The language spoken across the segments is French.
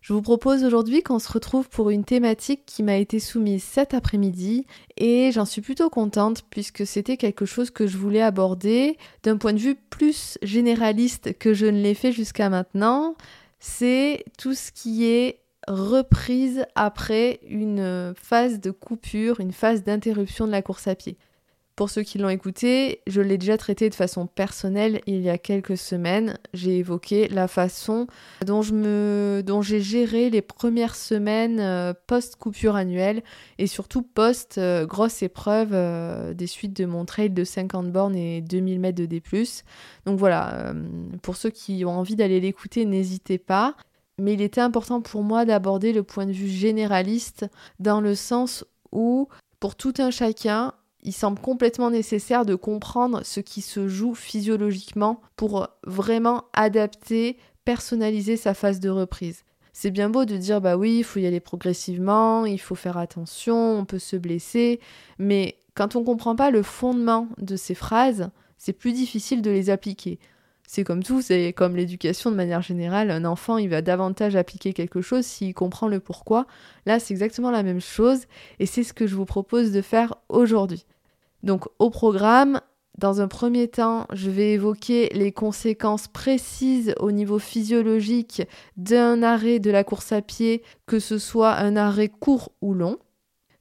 Je vous propose aujourd'hui qu'on se retrouve pour une thématique qui m'a été soumise cet après-midi et j'en suis plutôt contente puisque c'était quelque chose que je voulais aborder d'un point de vue plus généraliste que je ne l'ai fait jusqu'à maintenant. C'est tout ce qui est reprise après une phase de coupure, une phase d'interruption de la course à pied. Pour ceux qui l'ont écouté, je l'ai déjà traité de façon personnelle il y a quelques semaines. J'ai évoqué la façon dont j'ai géré les premières semaines euh, post-coupure annuelle et surtout post-grosse épreuve euh, des suites de mon trail de 50 bornes et 2000 mètres de D+. Donc voilà, euh, pour ceux qui ont envie d'aller l'écouter, n'hésitez pas. Mais il était important pour moi d'aborder le point de vue généraliste dans le sens où pour tout un chacun, il semble complètement nécessaire de comprendre ce qui se joue physiologiquement pour vraiment adapter, personnaliser sa phase de reprise. C'est bien beau de dire bah oui, il faut y aller progressivement, il faut faire attention, on peut se blesser, mais quand on ne comprend pas le fondement de ces phrases, c'est plus difficile de les appliquer. C'est comme tout, c'est comme l'éducation de manière générale. Un enfant, il va davantage appliquer quelque chose s'il comprend le pourquoi. Là, c'est exactement la même chose et c'est ce que je vous propose de faire aujourd'hui. Donc, au programme, dans un premier temps, je vais évoquer les conséquences précises au niveau physiologique d'un arrêt de la course à pied, que ce soit un arrêt court ou long.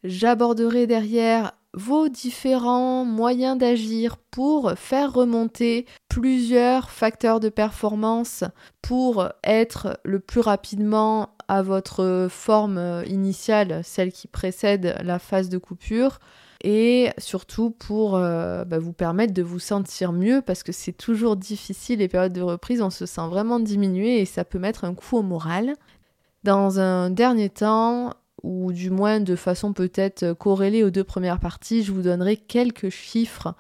J'aborderai derrière vos différents moyens d'agir pour faire remonter plusieurs facteurs de performance pour être le plus rapidement à votre forme initiale, celle qui précède la phase de coupure, et surtout pour euh, bah, vous permettre de vous sentir mieux parce que c'est toujours difficile les périodes de reprise, on se sent vraiment diminué et ça peut mettre un coup au moral. Dans un dernier temps, ou du moins de façon peut-être corrélée aux deux premières parties, je vous donnerai quelques chiffres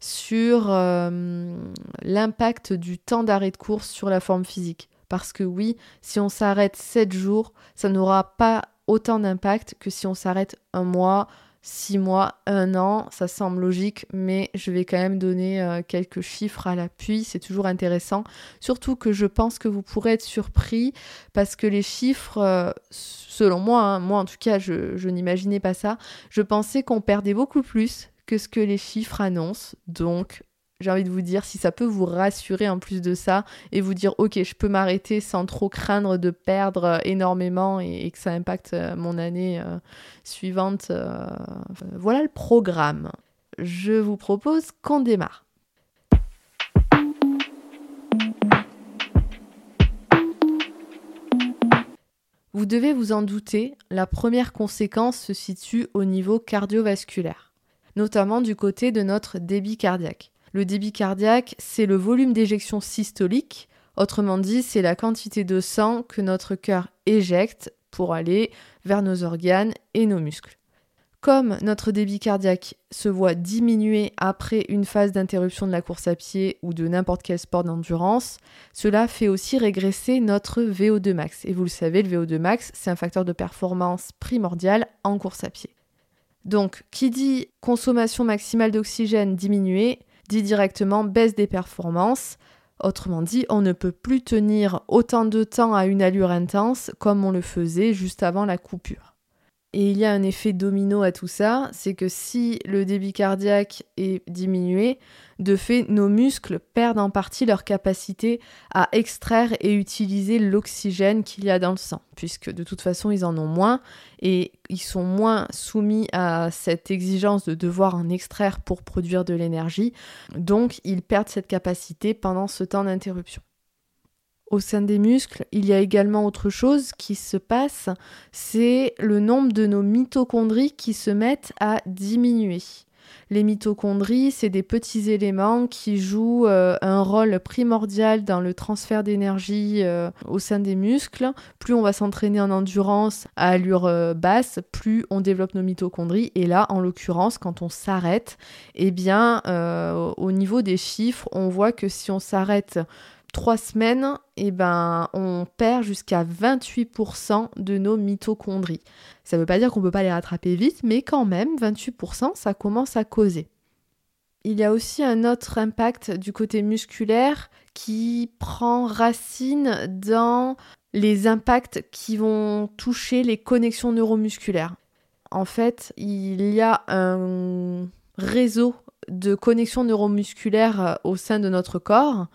sur euh, l'impact du temps d'arrêt de course sur la forme physique. Parce que oui, si on s'arrête 7 jours, ça n'aura pas autant d'impact que si on s'arrête un mois, 6 mois, 1 an, ça semble logique, mais je vais quand même donner euh, quelques chiffres à l'appui, c'est toujours intéressant. Surtout que je pense que vous pourrez être surpris parce que les chiffres, euh, selon moi, hein, moi en tout cas, je, je n'imaginais pas ça, je pensais qu'on perdait beaucoup plus que ce que les chiffres annoncent. Donc j'ai envie de vous dire, si ça peut vous rassurer en plus de ça et vous dire, ok, je peux m'arrêter sans trop craindre de perdre euh, énormément et, que ça impacte euh, mon année euh, suivante. voilà le programme. Je vous propose qu'on démarre. Vous devez vous en douter, la première conséquence se situe au niveau cardiovasculaire, notamment du côté de notre débit cardiaque. Le débit cardiaque, c'est le volume d'éjection systolique, autrement dit, c'est la quantité de sang que notre cœur éjecte pour aller vers nos organes et nos muscles. Comme notre débit cardiaque se voit diminuer après une phase d'interruption de la course à pied ou de n'importe quel sport d'endurance, cela fait aussi régresser notre VO2 max. Et vous le savez, le VO2 max, c'est un facteur de performance primordial en course à pied. Donc, qui dit consommation maximale d'oxygène diminuée, dit directement baisse des performances. Autrement dit, on ne peut plus tenir autant de temps à une allure intense comme on le faisait juste avant la coupure. Et il y a un effet domino à tout ça, c'est que si le débit cardiaque est diminué, de fait, nos muscles perdent en partie leur capacité à extraire et utiliser l'oxygène qu'il y a dans le sang, puisque de toute façon, ils en ont moins et ils sont moins soumis à cette exigence de devoir en extraire pour produire de l'énergie. Donc, ils perdent cette capacité pendant ce temps d'interruption. Au sein des muscles, il y a également autre chose qui se passe, c'est le nombre de nos mitochondries qui se mettent à diminuer. Les mitochondries, c'est des petits éléments qui jouent euh, un rôle primordial dans le transfert d'énergie euh, au sein des muscles. Plus on va s'entraîner en endurance à allure euh, basse, plus on développe nos mitochondries. Et là, en l'occurrence, quand on s'arrête, eh bien, au niveau des chiffres, on voit que si on s'arrête trois semaines, eh ben, on perd jusqu'à 28% de nos mitochondries. Ça ne veut pas dire qu'on ne peut pas les rattraper vite, mais quand même, 28%, ça commence à causer. Il y a aussi un autre impact du côté musculaire qui prend racine dans les impacts qui vont toucher les connexions neuromusculaires. En fait, il y a un réseau de connexions neuromusculaires au sein de notre corps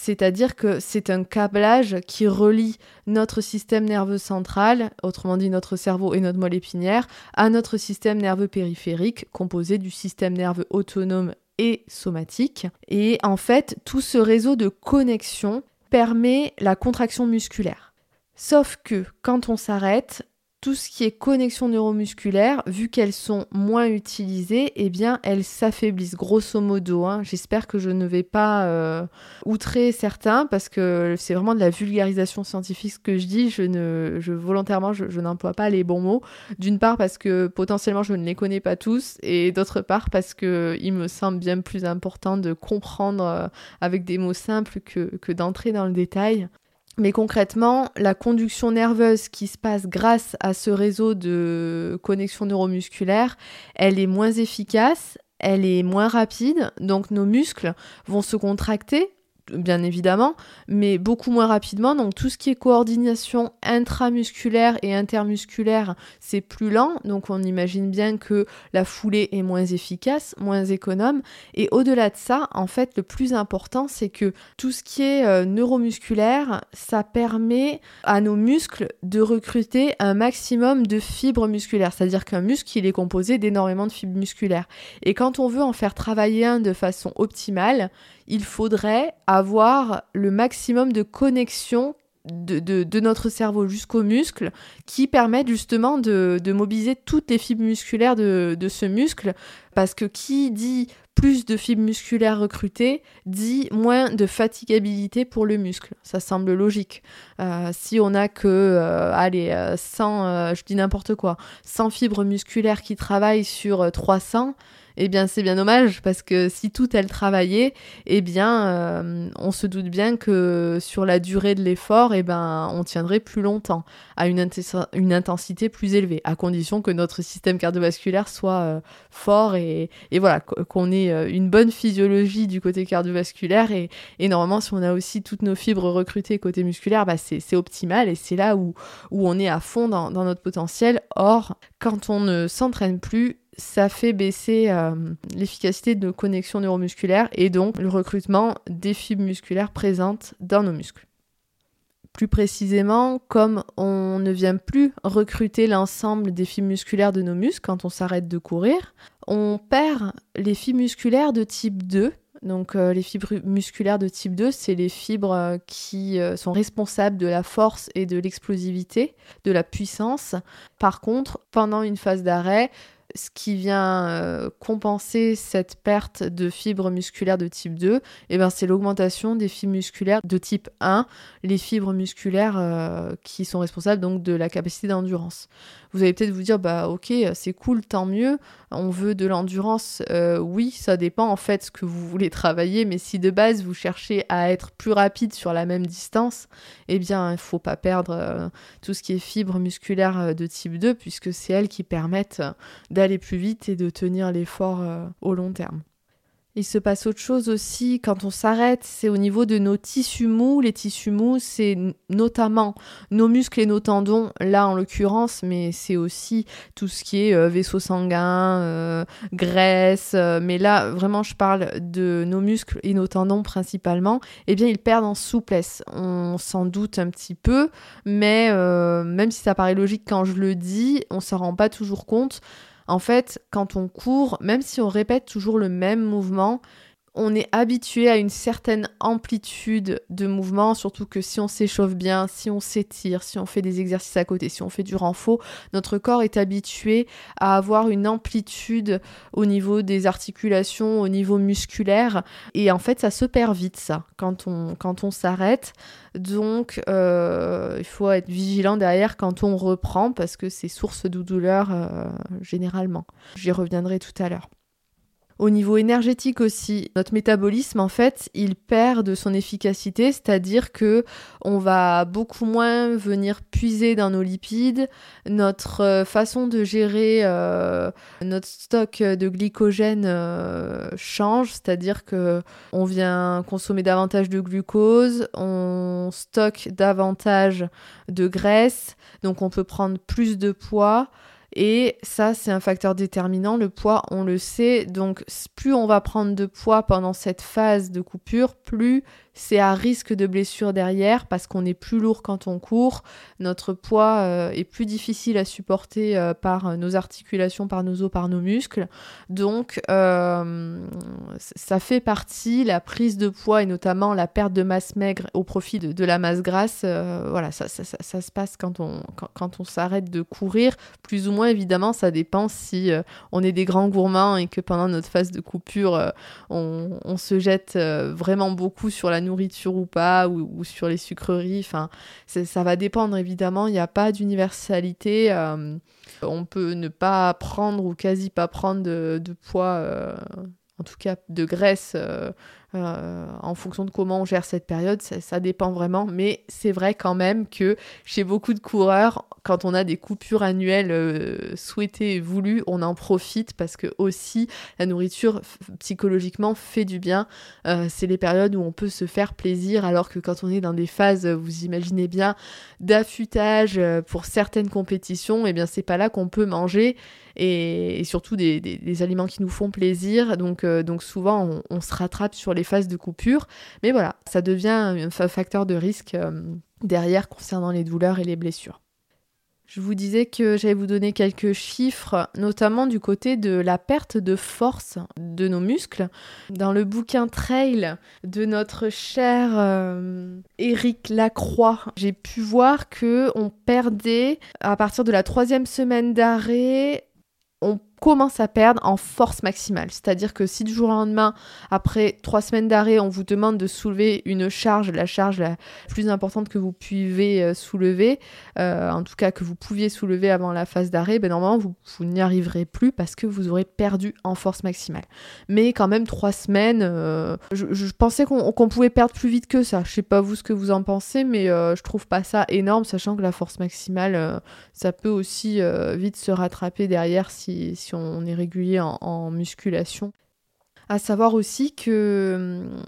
c'est-à-dire que c'est un câblage qui relie notre système nerveux central, autrement dit notre cerveau et notre moelle épinière, à notre système nerveux périphérique, composé du système nerveux autonome et somatique. Et en fait, tout ce réseau de connexion permet la contraction musculaire. Sauf que quand on s'arrête, tout ce qui est connexion neuromusculaire, vu qu'elles sont moins utilisées, eh bien elles s'affaiblissent grosso modo. Hein. J'espère que je ne vais pas euh, outrer certains parce que c'est vraiment de la vulgarisation scientifique ce que je dis. Je ne, volontairement, je, n'emploie pas les bons mots. D'une part parce que potentiellement je ne les connais pas tous et d'autre part parce que il me semble bien plus important de comprendre euh, avec des mots simples que, que d'entrer dans le détail. Mais concrètement, la conduction nerveuse qui se passe grâce à ce réseau de connexion neuromusculaire, elle est moins efficace, elle est moins rapide, donc nos muscles vont se contracter bien évidemment, mais beaucoup moins rapidement. Donc tout ce qui est coordination intramusculaire et intermusculaire, c'est plus lent. Donc on imagine bien que la foulée est moins efficace, moins économe. Et au-delà de ça, en fait, le plus important, c'est que tout ce qui est euh, neuromusculaire, ça permet à nos muscles de recruter un maximum de fibres musculaires. C'est-à-dire qu'un muscle, il est composé d'énormément de fibres musculaires. Et quand on veut en faire travailler un de façon optimale, il faudrait avoir le maximum de connexion de, notre cerveau jusqu'aux muscles qui permettent justement de, mobiliser toutes les fibres musculaires de, ce muscle. Parce que qui dit plus de fibres musculaires recrutées dit moins de fatigabilité pour le muscle. Ça semble logique. Euh, si on n'a que, euh, allez, 100, euh, je dis n'importe quoi, 100 fibres musculaires qui travaillent sur 300, eh bien c'est bien dommage parce que si tout elle travaillait, eh bien euh, on se doute bien que sur la durée de l'effort, eh ben on tiendrait plus longtemps à une, intensité plus élevée, à condition que notre système cardiovasculaire soit euh, fort et, voilà qu'on ait euh, une bonne physiologie du côté cardiovasculaire et, normalement si on a aussi toutes nos fibres recrutées côté musculaire, bah, c'est optimal et c'est là où, où on est à fond dans notre potentiel. Or, quand on ne s'entraîne plus, ça fait baisser euh, l'efficacité de nos connexions neuromusculaires et donc le recrutement des fibres musculaires présentes dans nos muscles. Plus précisément, comme on ne vient plus recruter l'ensemble des fibres musculaires de nos muscles quand on s'arrête de courir, on perd les fibres musculaires de type 2. Donc euh, les fibres musculaires de type 2, c'est les fibres euh, qui sont responsables de la force et de l'explosivité, de la puissance. Par contre, pendant une phase d'arrêt, ce qui vient euh, compenser cette perte de fibres musculaires de type 2, eh ben, c'est l'augmentation des fibres musculaires de type 1, les fibres musculaires euh, qui sont responsables donc de la capacité d'endurance. Vous allez peut-être vous dire, bah ok, c'est cool, tant mieux, on veut de l'endurance. Euh, oui, ça dépend en fait ce que vous voulez travailler, mais si de base vous cherchez à être plus rapide sur la même distance, eh bien il faut pas perdre tout ce qui est fibres musculaires de type 2, puisque c'est elles qui permettent d'aller plus vite et de tenir l'effort euh, au long terme. Il se passe autre chose aussi quand on s'arrête, c'est au niveau de nos tissus mous. Les tissus mous, c'est notamment nos muscles et nos tendons, là en l'occurrence, mais c'est aussi tout ce qui est euh, vaisseau sanguin, euh, graisse. mais là, vraiment, je parle de nos muscles et nos tendons principalement. Eh bien, ils perdent en souplesse. On s'en doute un petit peu, mais même si ça paraît logique quand je le dis, on s'en rend pas toujours compte. En fait, quand on court, même si on répète toujours le même mouvement, on est habitué à une certaine amplitude de mouvement, surtout que si on s'échauffe bien, si on s'étire, si on fait des exercices à côté, si on fait du renfort, notre corps est habitué à avoir une amplitude au niveau des articulations, au niveau musculaire. Et en fait, ça se perd vite, ça, quand on, s'arrête. Donc, euh, il faut être vigilant derrière quand on reprend, parce que c'est source de douleur euh, généralement. J'y reviendrai tout à l'heure. Au niveau énergétique aussi, notre métabolisme en fait, il perd de son efficacité, c'est-à-dire que on va beaucoup moins venir puiser dans nos lipides, notre euh, façon de gérer euh, notre stock de glycogène euh, change, c'est-à-dire que on vient consommer davantage de glucose, on stocke davantage de graisse, donc on peut prendre plus de poids. Et ça, c'est un facteur déterminant. Le poids, on le sait. Donc, plus on va prendre de poids pendant cette phase de coupure, plus c'est à risque de blessure derrière parce qu'on est plus lourd quand on court. Notre poids euh, est plus difficile à supporter euh, par nos articulations, par nos os, par nos muscles. Donc, euh, ça fait partie, la prise de poids et notamment la perte de masse maigre au profit de, la masse grasse. voilà, ça, ça, ça, se passe quand on, quand on s'arrête de courir, plus ou moins évidemment, ça dépend si euh, on est des grands gourmands et que pendant notre phase de coupure, euh, on, se jette euh, vraiment beaucoup sur la nourriture ou pas, ou, sur les sucreries. Ça va dépendre, évidemment. Il n'y a pas d'universalité. on peut ne pas prendre ou quasi pas prendre de, de poids en tout cas de graisse euh, en fonction de comment on gère cette période, ça, dépend vraiment. Mais c'est vrai quand même que chez beaucoup de coureurs, quand on a des coupures annuelles euh, souhaitées et voulues, on en profite parce que aussi la nourriture psychologiquement fait du bien. Euh, c'est les périodes où on peut se faire plaisir alors que quand on est dans des phases, vous imaginez bien, d'affûtage pour certaines compétitions, et eh bien c'est pas là qu'on peut manger et, surtout des, aliments qui nous font plaisir. Donc, donc souvent on, on se rattrape sur les phases de coupure. Mais voilà, ça devient un facteur de risque euh, derrière concernant les douleurs et les blessures. Je vous disais que j'allais vous donner quelques chiffres, notamment du côté de la perte de force de nos muscles. Dans le bouquin Trail de notre cher euh, Éric Lacroix, j'ai pu voir que on perdait à partir de la troisième semaine d'arrêt, on commence à perdre en force maximale. C'est-à-dire que si du jour au lendemain, après trois semaines d'arrêt, on vous demande de soulever une charge, la charge la plus importante que vous pouvez euh, soulever, euh, en tout cas que vous pouviez soulever avant la phase d'arrêt, ben normalement vous, n'y arriverez plus parce que vous aurez perdu en force maximale. Mais quand même trois semaines, euh, je, pensais qu'on pouvait perdre plus vite que ça. Je sais pas vous ce que vous en pensez, mais je trouve pas ça énorme, sachant que la force maximale, ça peut aussi vite se rattraper derrière si on est régulier en, musculation. À savoir aussi que hum,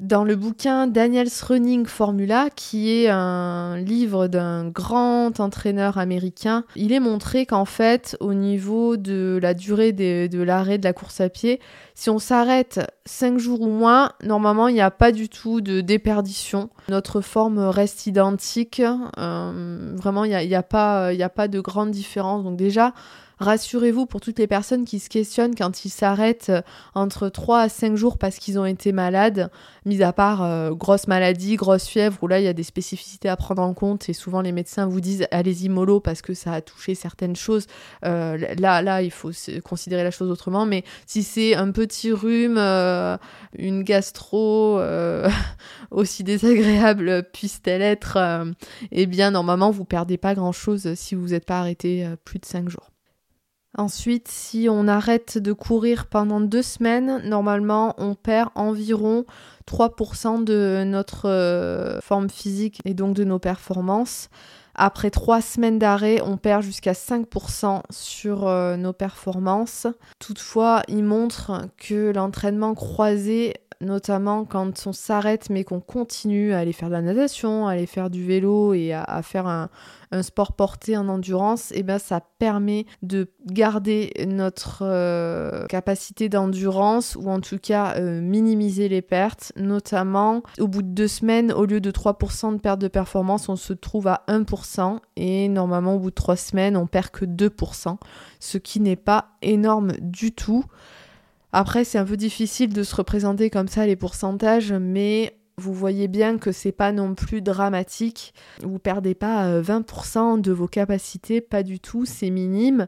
dans le bouquin Daniel's Running Formula, qui est un livre d'un grand entraîneur américain, il est montré qu'en fait, au niveau de la durée de, l'arrêt de la course à pied, si on s'arrête 5 jours ou moins, normalement, il n'y a pas du tout de déperdition. Notre forme reste identique. Hum, vraiment, il n'y a, a, pas, a pas de grande différence. Donc déjà, Rassurez-vous pour toutes les personnes qui se questionnent quand ils s'arrêtent euh, entre 3 à 5 jours parce qu'ils ont été malades, mis à part euh, grosse maladie, grosse fièvre, où là il y a des spécificités à prendre en compte et souvent les médecins vous disent allez-y mollo parce que ça a touché certaines choses. Euh, là, là, il faut considérer la chose autrement, mais si c'est un petit rhume, une gastro aussi désagréable puisse-t-elle être, eh bien normalement vous perdez pas grand-chose si vous n'êtes pas arrêté plus de 5 jours. Ensuite, si on arrête de courir pendant deux semaines, normalement, on perd environ 3% de notre euh, forme physique et donc de nos performances. Après trois semaines d'arrêt, on perd jusqu'à 5% sur euh, nos performances. Toutefois, il montre que l'entraînement croisé notamment quand on s'arrête mais qu'on continue à aller faire de la natation, à aller faire du vélo et à, faire un, sport porté en endurance, et eh ben ça permet de garder notre euh, capacité d'endurance ou en tout cas euh, minimiser les pertes, notamment au bout de deux semaines, au lieu de 3% de perte de performance, on se trouve à 1% et normalement au bout de trois semaines, on perd que 2%, ce qui n'est pas énorme du tout. Après, c'est un peu difficile de se représenter comme ça les pourcentages, mais vous voyez bien que c'est pas non plus dramatique. Vous perdez pas 20% de vos capacités, pas du tout, c'est minime.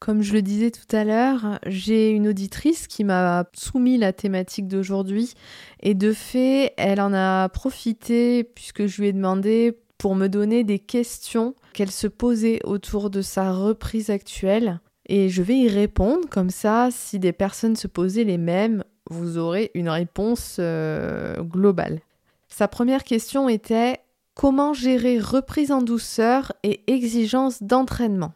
Comme je le disais tout à l'heure, j'ai une auditrice qui m'a soumis la thématique d'aujourd'hui et de fait, elle en a profité puisque je lui ai demandé pour me donner des questions qu'elle se posait autour de sa reprise actuelle. Et je vais y répondre, comme ça, si des personnes se posaient les mêmes, vous aurez une réponse euh, globale. Sa première question était comment gérer reprise en douceur et exigence d'entraînement?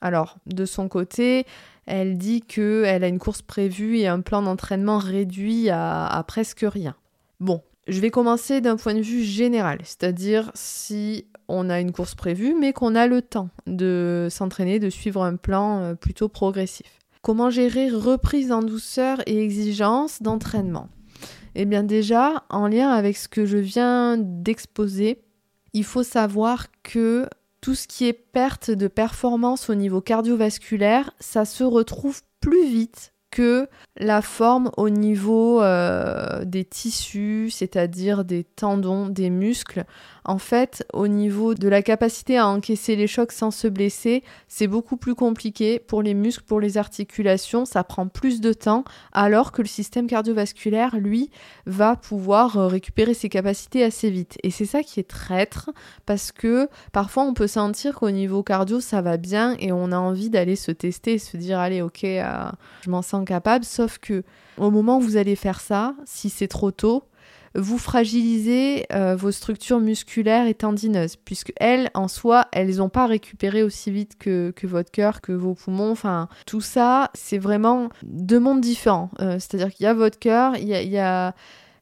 Alors, de son côté, elle dit qu'elle a une course prévue et un plan d'entraînement réduit à, presque rien. Bon, je vais commencer d'un point de vue général, c'est-à-dire si on a une course prévue, mais qu'on a le temps de s'entraîner, de suivre un plan euh, plutôt progressif. Comment gérer reprise en douceur et exigence d'entraînement? Eh bien déjà, en lien avec ce que je viens d'exposer, il faut savoir que tout ce qui est perte de performance au niveau cardiovasculaire, ça se retrouve plus vite que la forme au niveau euh, des tissus, c'est-à-dire des tendons, des muscles. En fait, au niveau de la capacité à encaisser les chocs sans se blesser, c'est beaucoup plus compliqué pour les muscles, pour les articulations, ça prend plus de temps, alors que le système cardiovasculaire, lui, va pouvoir euh, récupérer ses capacités assez vite. Et c'est ça qui est traître, parce que parfois on peut sentir qu'au niveau cardio, ça va bien et on a envie d'aller se tester et se dire, allez, ok, euh, je m'en sens capable, sauf que au moment où vous allez faire ça, si c'est trop tôt, vous fragilisez euh, vos structures musculaires et tendineuses, puisque elles, en soi, elles n'ont pas récupéré aussi vite que, votre cœur, que vos poumons. Enfin, tout ça, c'est vraiment deux mondes différents. Euh, c'est-à-dire qu'il y a votre cœur, il y a,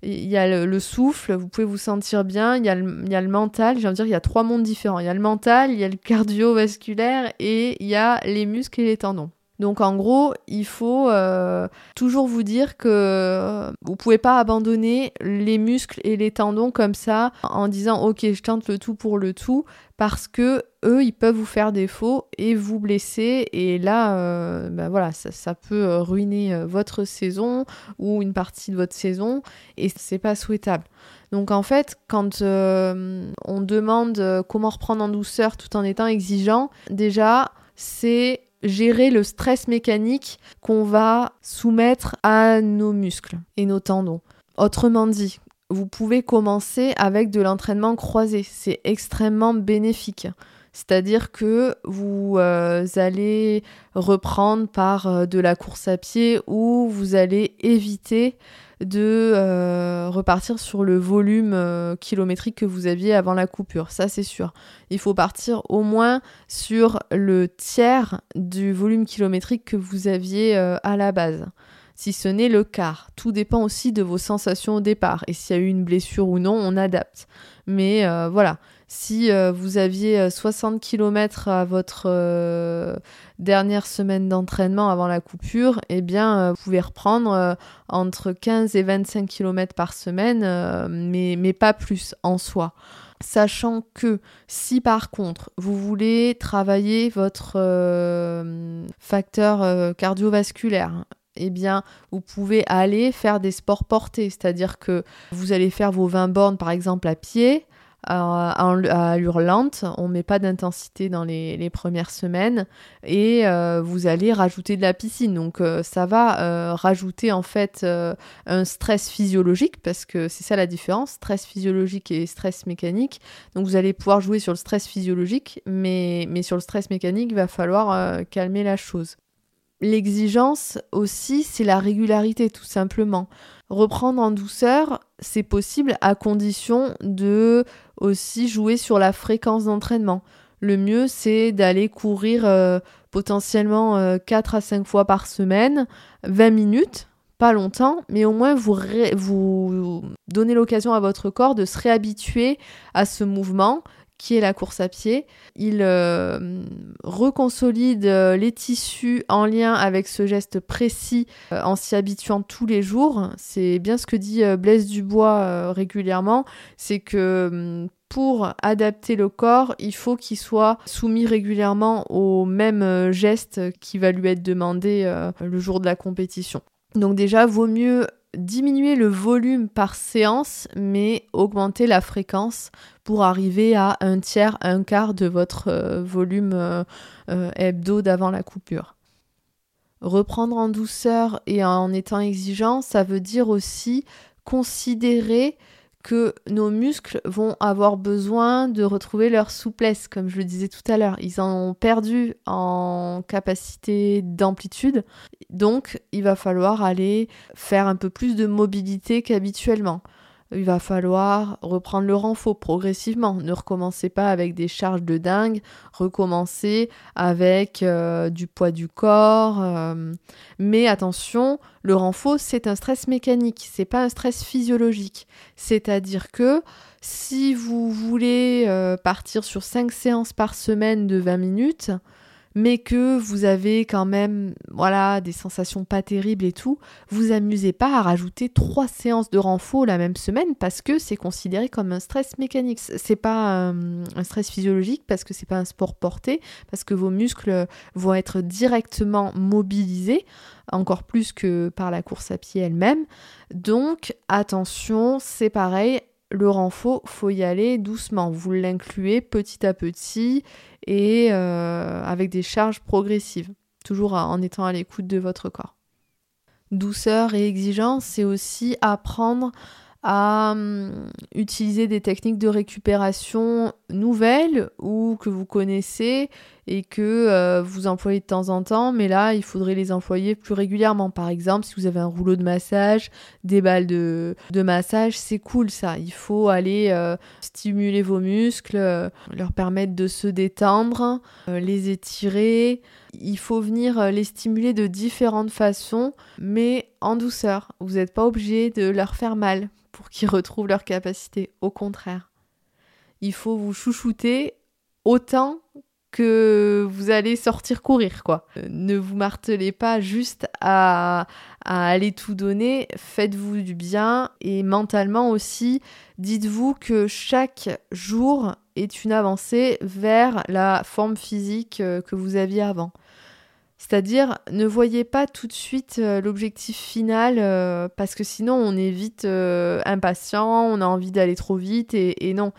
il y a le, souffle, vous pouvez vous sentir bien, il y a le, il y a le mental, j'ai envie de dire, il y a trois mondes différents. Il y a le mental, il y a le cardiovasculaire et il y a les muscles et les tendons. Donc en gros, il faut euh, toujours vous dire que euh, vous pouvez pas abandonner les muscles et les tendons comme ça en disant ok je tente le tout pour le tout parce que eux ils peuvent vous faire défaut et vous blesser et là euh, ben voilà ça, peut ruiner votre saison ou une partie de votre saison et c'est pas souhaitable. Donc en fait, quand on demande comment reprendre en douceur tout en étant exigeant, déjà c'est gérer le stress mécanique qu'on va soumettre à nos muscles et nos tendons. Autrement dit, vous pouvez commencer avec de l'entraînement croisé. C'est extrêmement bénéfique. C'est-à-dire que vous euh, allez reprendre par euh, de la course à pied ou vous allez éviter de euh, repartir sur le volume euh, kilométrique que vous aviez avant la coupure, ça c'est sûr. Il faut partir au moins sur le tiers du volume kilométrique que vous aviez euh, à la base. Si ce n'est le quart, tout dépend aussi de vos sensations au départ et s'il y a eu une blessure ou non, on adapte. Mais voilà, si euh, vous aviez 60 euh, km à votre euh, dernière semaine d'entraînement avant la coupure, eh bien, vous pouvez reprendre entre 15 et 25 km par semaine, mais, pas plus en soi. Sachant que si par contre vous voulez travailler votre facteur cardiovasculaire, eh bien, vous pouvez aller faire des sports portés, c'est-à-dire que vous allez faire vos 20 bornes par exemple à pied, à, allure lente, on met pas d'intensité dans les, premières semaines et euh, vous allez rajouter de la piscine. Donc euh, ça va euh, rajouter en fait un stress physiologique parce que c'est ça la différence, stress physiologique et stress mécanique. Donc vous allez pouvoir jouer sur le stress physiologique, mais, mais sur le stress mécanique, il va falloir calmer la chose. L'exigence aussi, c'est la régularité tout simplement. Reprendre en douceur, c'est possible à condition de aussi jouer sur la fréquence d'entraînement. Le mieux, c'est d'aller courir euh, potentiellement 4 euh, à 5 fois par semaine, 20 minutes, pas longtemps, mais au moins vous, vous donnez l'occasion à votre corps de se réhabituer à ce mouvement qui est la course à pied. Il euh, reconsolide euh, les tissus en lien avec ce geste précis euh, en s'y habituant tous les jours. C'est bien ce que dit Blaise Dubois régulièrement, c'est que hum, pour adapter le corps, il faut qu'il soit soumis régulièrement au même geste qui va lui être demandé le jour de la compétition. Donc déjà, vaut mieux diminuer le volume par séance, mais augmenter la fréquence pour arriver à un tiers, un quart de votre euh, volume euh, euh, hebdo d'avant la coupure. Reprendre en douceur et en étant exigeant, ça veut dire aussi considérer que nos muscles vont avoir besoin de retrouver leur souplesse, comme je le disais tout à l'heure. Ils en ont perdu en capacité d'amplitude, donc il va falloir aller faire un peu plus de mobilité qu'habituellement il va falloir reprendre le renfort progressivement. Ne recommencez pas avec des charges de dingue, recommencez avec euh, du poids du corps. Euh. Mais attention, le renfort, c'est un stress mécanique, c'est pas un stress physiologique. C'est-à-dire que si vous voulez euh, partir sur 5 séances par semaine de 20 minutes, mais que vous avez quand même voilà des sensations pas terribles et tout, vous amusez pas à rajouter trois séances de renfort la même semaine parce que c'est considéré comme un stress mécanique. C'est pas un, stress physiologique parce que c'est pas un sport porté, parce que vos muscles vont être directement mobilisés encore plus que par la course à pied elle-même. Donc attention, c'est pareil, le renfort, faut y aller doucement. Vous l'incluez petit à petit et euh, avec des charges progressives, toujours en étant à l'écoute de votre corps. Douceur et exigence, c'est aussi apprendre à hum, utiliser des techniques de récupération nouvelles ou que vous connaissez et que euh, vous employez de temps en temps, mais là, il faudrait les employer plus régulièrement. Par exemple, si vous avez un rouleau de massage, des balles de, massage, c'est cool ça. Il faut aller euh, stimuler vos muscles, euh, leur permettre de se détendre, les étirer. Il faut venir les stimuler de différentes façons, mais en douceur. Vous n'êtes pas obligé de leur faire mal pour qu'ils retrouvent leur capacité. Au contraire, il faut vous chouchouter autant que vous allez sortir courir, quoi. Euh, ne vous martelez pas juste à, aller tout donner, faites-vous du bien et mentalement aussi, dites-vous que chaque jour est une avancée vers la forme physique euh, que vous aviez avant. C'est-à-dire, ne voyez pas tout de suite euh, l'objectif final, parce que sinon on est vite impatient, on a envie d'aller trop vite, et non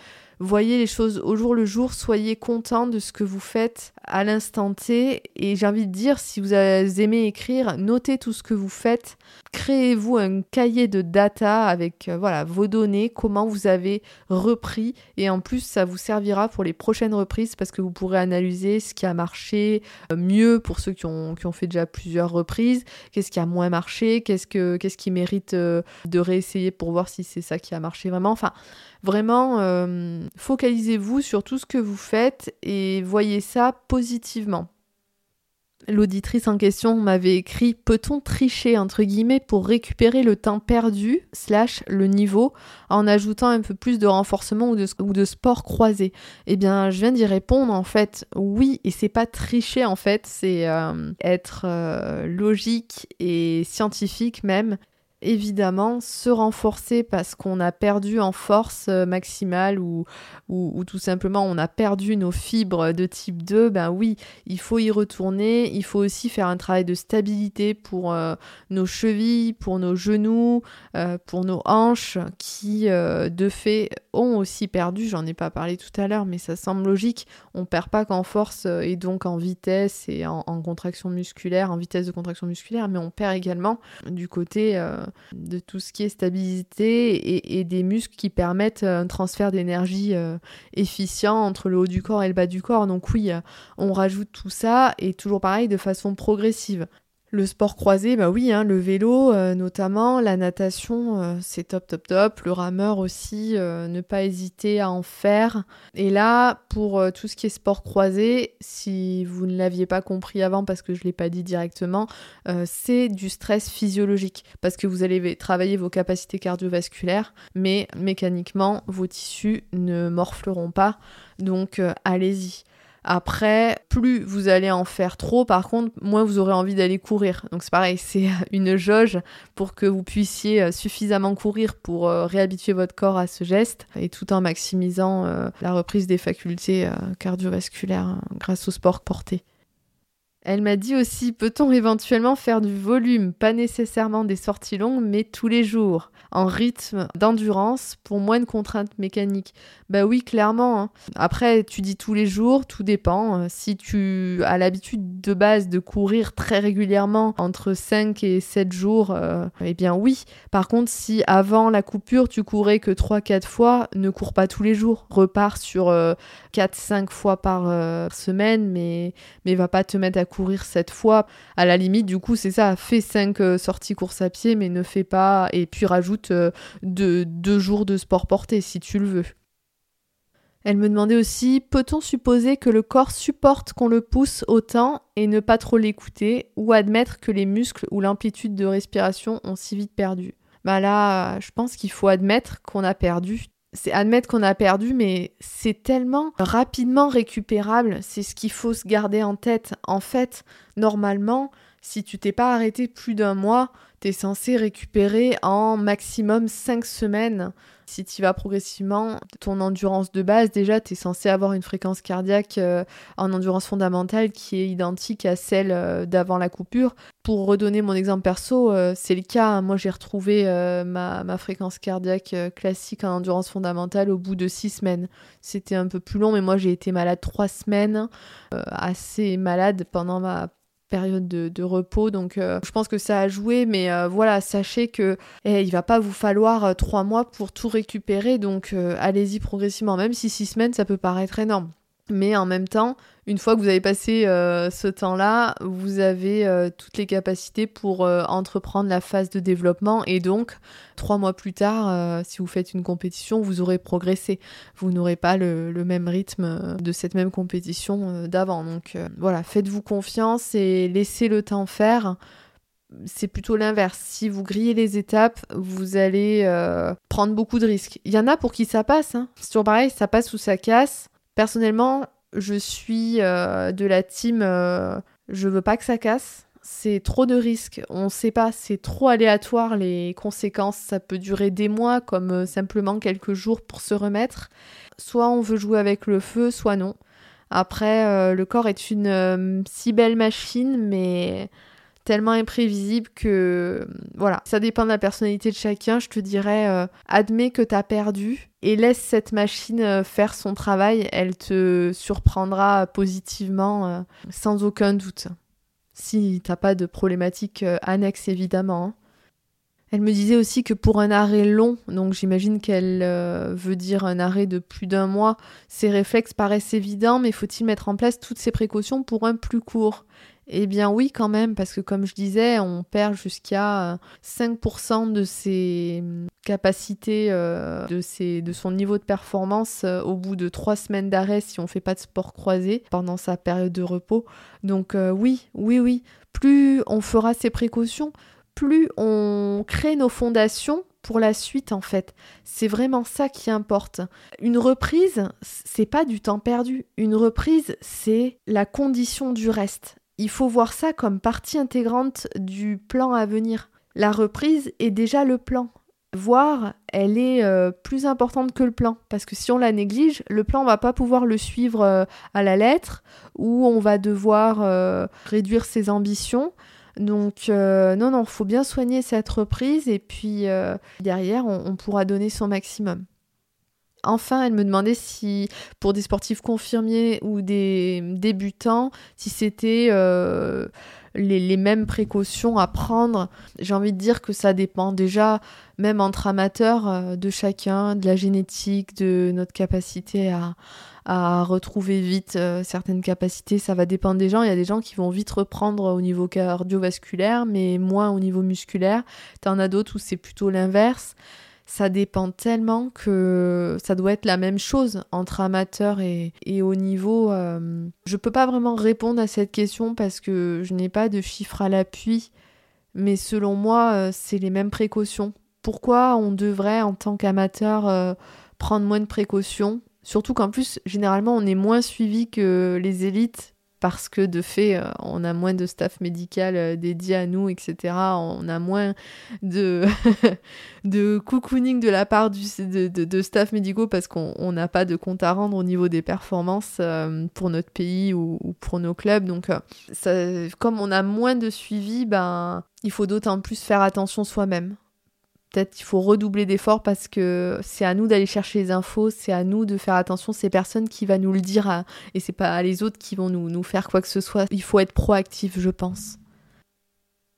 voyez les choses au jour le jour, soyez content de ce que vous faites à l'instant T. Et j'ai envie de dire, si vous aimez écrire, notez tout ce que vous faites. Créez-vous un cahier de data avec euh, voilà, vos données, comment vous avez repris. Et en plus, ça vous servira pour les prochaines reprises parce que vous pourrez analyser ce qui a marché euh, mieux pour ceux qui ont, qui ont fait déjà plusieurs reprises, qu'est-ce qui a moins marché, qu'est-ce, que, qu'est-ce qui mérite euh, de réessayer pour voir si c'est ça qui a marché vraiment? Enfin, Vraiment, focalisez-vous sur tout ce que vous faites et voyez ça positivement. L'auditrice en question m'avait écrit Peut-on tricher entre guillemets pour récupérer le temps perdu slash le niveau en ajoutant un peu plus de renforcement ou de, sport croisé? Eh bien, je viens d'y répondre en fait oui, et c'est pas tricher en fait, c'est euh, être euh, logique et scientifique même évidemment se renforcer parce qu'on a perdu en force euh, maximale ou, ou, tout simplement on a perdu nos fibres de type 2, ben oui, il faut y retourner. Il faut aussi faire un travail de stabilité pour euh, nos chevilles, pour nos genoux, euh, pour nos hanches qui de fait ont aussi perdu. J'en ai pas parlé tout à l'heure, mais ça semble logique. On perd pas qu'en force et donc en vitesse et en, contraction musculaire, en vitesse de contraction musculaire, mais on perd également du côté de tout ce qui est stabilité et, des muscles qui permettent un transfert d'énergie euh, efficient entre le haut du corps et le bas du corps. Donc oui, euh, on rajoute tout ça et toujours pareil de façon progressive. Le sport croisé, bah oui, hein, le vélo euh, notamment, la natation, euh, c'est top, top, top. Le rameur aussi, euh, ne pas hésiter à en faire. Et là, pour tout ce qui est sport croisé, si vous ne l'aviez pas compris avant parce que je ne l'ai pas dit directement, c'est du stress physiologique parce que vous allez travailler vos capacités cardiovasculaires, mais mécaniquement, vos tissus ne morfleront pas. Donc, allez-y. Après, plus vous allez en faire trop, par contre, moins vous aurez envie d'aller courir. Donc c'est pareil, c'est une jauge pour que vous puissiez euh, suffisamment courir pour euh, réhabituer votre corps à ce geste et tout en maximisant euh, la reprise des facultés cardiovasculaires grâce au sport porté. Elle m'a dit aussi, peut-on éventuellement faire du volume, pas nécessairement des sorties longues, mais tous les jours, en rythme d'endurance pour moins de contraintes mécaniques Bah oui, clairement. Hein. Après, tu dis tous les jours, tout dépend. Si tu as l'habitude de base de courir très régulièrement, entre 5 et 7 jours, euh, eh bien oui. Par contre, si avant la coupure, tu courais que 3-4 fois, ne cours pas tous les jours. Repars sur 4-5 euh, fois par euh, semaine, mais, mais va pas te mettre à courir cette fois. À la limite, du coup, c'est ça, fais 5 euh, sorties course à pied, mais ne fais pas, et puis rajoute 2 euh, deux jours de sport porté si tu le veux. Elle me demandait aussi peut-on supposer que le corps supporte qu'on le pousse autant et ne pas trop l'écouter, ou admettre que les muscles ou l'amplitude de respiration ont si vite perdu? Bah là, je pense qu'il faut admettre qu'on a perdu c'est admettre qu'on a perdu, mais c'est tellement rapidement récupérable. C'est ce qu'il faut se garder en tête. En fait, normalement, si tu t'es pas arrêté plus d'un mois, tu es censé récupérer en maximum 5 semaines. Si tu vas progressivement, ton endurance de base, déjà, tu es censé avoir une fréquence cardiaque euh, en endurance fondamentale qui est identique à celle euh, d'avant la coupure. Pour redonner mon exemple perso, euh, c'est le cas. Moi, j'ai retrouvé ma, ma, fréquence cardiaque classique en endurance fondamentale au bout de 6 semaines. C'était un peu plus long, mais moi, j'ai été malade 3 semaines, assez malade pendant ma période de, repos. Donc euh, je pense que ça a joué, mais euh, voilà, sachez que eh, il va pas vous falloir euh, trois mois pour tout récupérer. Donc allez-y progressivement, même si six semaines ça peut paraître énorme. Mais en même temps, une fois que vous avez passé euh, ce temps-là, vous avez euh, toutes les capacités pour euh, entreprendre la phase de développement et donc trois mois plus tard, si vous faites une compétition, vous aurez progressé. Vous n'aurez pas le, même rythme de cette même compétition d'avant. Donc voilà, faites-vous confiance et laissez le temps faire. C'est plutôt l'inverse. Si vous grillez les étapes, vous allez prendre beaucoup de risques. Il y en a pour qui ça passe. Hein. C'est toujours pareil, ça passe ou ça casse. Personnellement, je suis euh, de la team euh, je veux pas que ça casse. C'est trop de risques. On sait pas, c'est trop aléatoire les conséquences. Ça peut durer des mois comme euh, simplement quelques jours pour se remettre. Soit on veut jouer avec le feu, soit non. Après, le corps est une si belle machine, mais tellement imprévisible que voilà, ça dépend de la personnalité de chacun. Je te dirais, euh, admets que tu as perdu et laisse cette machine euh, faire son travail. Elle te surprendra positivement, euh, sans aucun doute. Si t'as pas de problématique annexe, évidemment. Hein. Elle me disait aussi que pour un arrêt long, donc j'imagine qu'elle veut dire un arrêt de plus d'un mois, ces réflexes paraissent évidents, mais faut-il mettre en place toutes ces précautions pour un plus court? Eh bien oui quand même, parce que comme je disais, on perd jusqu'à 5% euh, de ses hum, capacités, euh, de, de son niveau de performance euh, au bout de 3 semaines d'arrêt si on ne fait pas de sport croisé pendant sa période de repos. Donc oui, oui, oui, plus on fera ces précautions, plus on crée nos fondations pour la suite en fait. C'est vraiment ça qui importe. Une reprise, c'est pas du temps perdu. Une reprise, c'est la condition du reste il faut voir ça comme partie intégrante du plan à venir. La reprise est déjà le plan. Voire, elle est euh, plus importante que le plan. Parce que si on la néglige, le plan, on va pas pouvoir le suivre euh, à la lettre, ou on va devoir euh, réduire ses ambitions. Donc, non, non, faut bien soigner cette reprise, et puis derrière, on pourra donner son maximum. Enfin, elle me demandait si, pour des sportifs confirmés ou des débutants, si c'était euh, les, mêmes précautions à prendre. J'ai envie de dire que ça dépend déjà, même entre amateurs, euh, de chacun, de la génétique, de notre capacité à, retrouver vite euh, certaines capacités. Ça va dépendre des gens. Il y a des gens qui vont vite reprendre au niveau cardiovasculaire, mais moins au niveau musculaire. en as d'autres où c'est plutôt l'inverse ça dépend tellement que ça doit être la même chose entre amateur et, et haut niveau. Euh, je peux pas vraiment répondre à cette question parce que je n'ai pas de chiffres à l'appui, mais selon moi, euh, c'est les mêmes précautions. Pourquoi on devrait, en tant qu'amateur, euh, prendre moins de précautions? Surtout qu'en plus, généralement, on est moins suivi que les élites parce que de fait, euh, on a moins de staff médical euh, dédié à nous, etc. On a moins de, de cocooning de la part de, de, staff médicaux parce qu'on n'a pas de compte à rendre au niveau des performances euh, pour notre pays ou, pour nos clubs. Donc, comme on a moins de suivi, ben, il faut d'autant plus faire attention soi-même peut-être il faut redoubler d'efforts parce que c'est à nous d'aller chercher les infos, c'est à nous de faire attention, c'est personne qui va nous le dire et c'est pas les autres qui vont nous, nous faire quoi que ce soit. Il faut être proactif, je pense.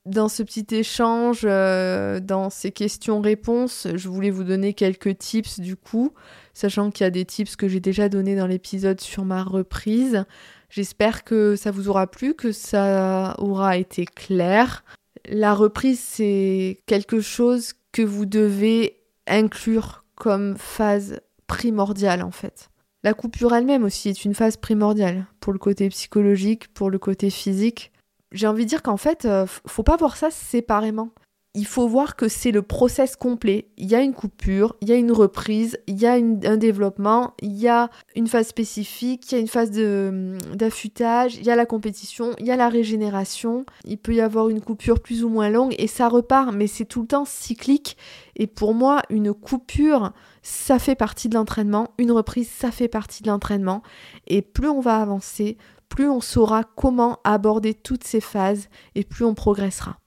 Dans ce petit échange, euh, dans ces questions-réponses, je voulais vous donner quelques tips du coup, sachant qu'il y a des tips que j'ai déjà donnés dans l'épisode sur ma reprise. J'espère que ça vous aura plu, que ça aura été clair. La reprise, c'est quelque chose que vous devez inclure comme phase primordiale en fait. La coupure elle-même aussi est une phase primordiale pour le côté psychologique, pour le côté physique. J'ai envie de dire qu'en fait, euh, faut pas voir ça séparément il faut voir que c'est le process complet. Il y a une coupure, il y a une reprise, il y a un développement, il y a une phase spécifique, il y a une phase d'affûtage, il y a la compétition, il y a la régénération. Il peut y avoir une coupure plus ou moins longue et ça repart, mais c'est tout le temps cyclique. Et pour moi, une coupure, ça fait partie de l'entraînement. Une reprise, ça fait partie de l'entraînement. Et plus on va avancer, plus on saura comment aborder toutes ces phases et plus on progressera.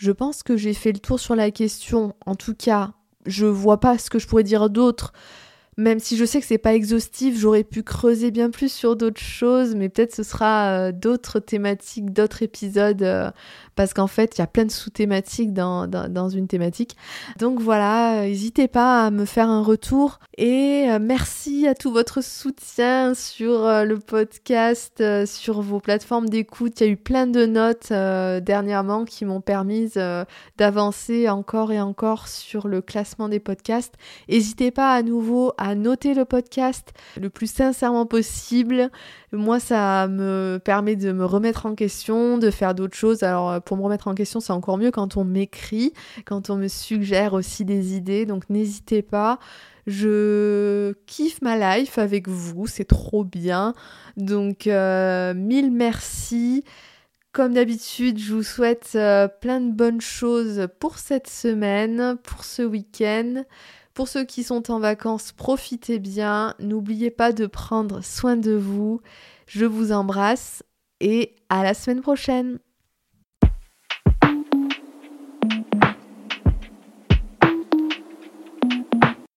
Je pense que j'ai fait le tour sur la question. En tout cas, je vois pas ce que je pourrais dire d'autre. Même si je sais que c'est pas exhaustif, j'aurais pu creuser bien plus sur d'autres choses, mais peut-être ce sera euh, d'autres thématiques, d'autres épisodes euh, parce qu'en fait, il y a plein de sous-thématiques dans, dans, une thématique. Donc voilà, n'hésitez pas à me faire un retour et euh, merci à tout votre soutien sur euh, le podcast, euh, sur vos plateformes d'écoute. Il y a eu plein de notes dernièrement qui m'ont permis d'avancer encore et encore sur le classement des podcasts. N'hésitez pas à nouveau à noter le podcast le plus sincèrement possible. Moi, ça me permet de me remettre en question, de faire d'autres choses. Alors, pour me remettre en question, c'est encore mieux quand on m'écrit, quand on me suggère aussi des idées. Donc, n'hésitez pas. Je kiffe ma life avec vous, c'est trop bien. Donc, euh, mille merci. Comme d'habitude, je vous souhaite euh, plein de bonnes choses pour cette semaine, pour ce week-end. Pour ceux qui sont en vacances, profitez bien. N'oubliez pas de prendre soin de vous. Je vous embrasse et à la semaine prochaine.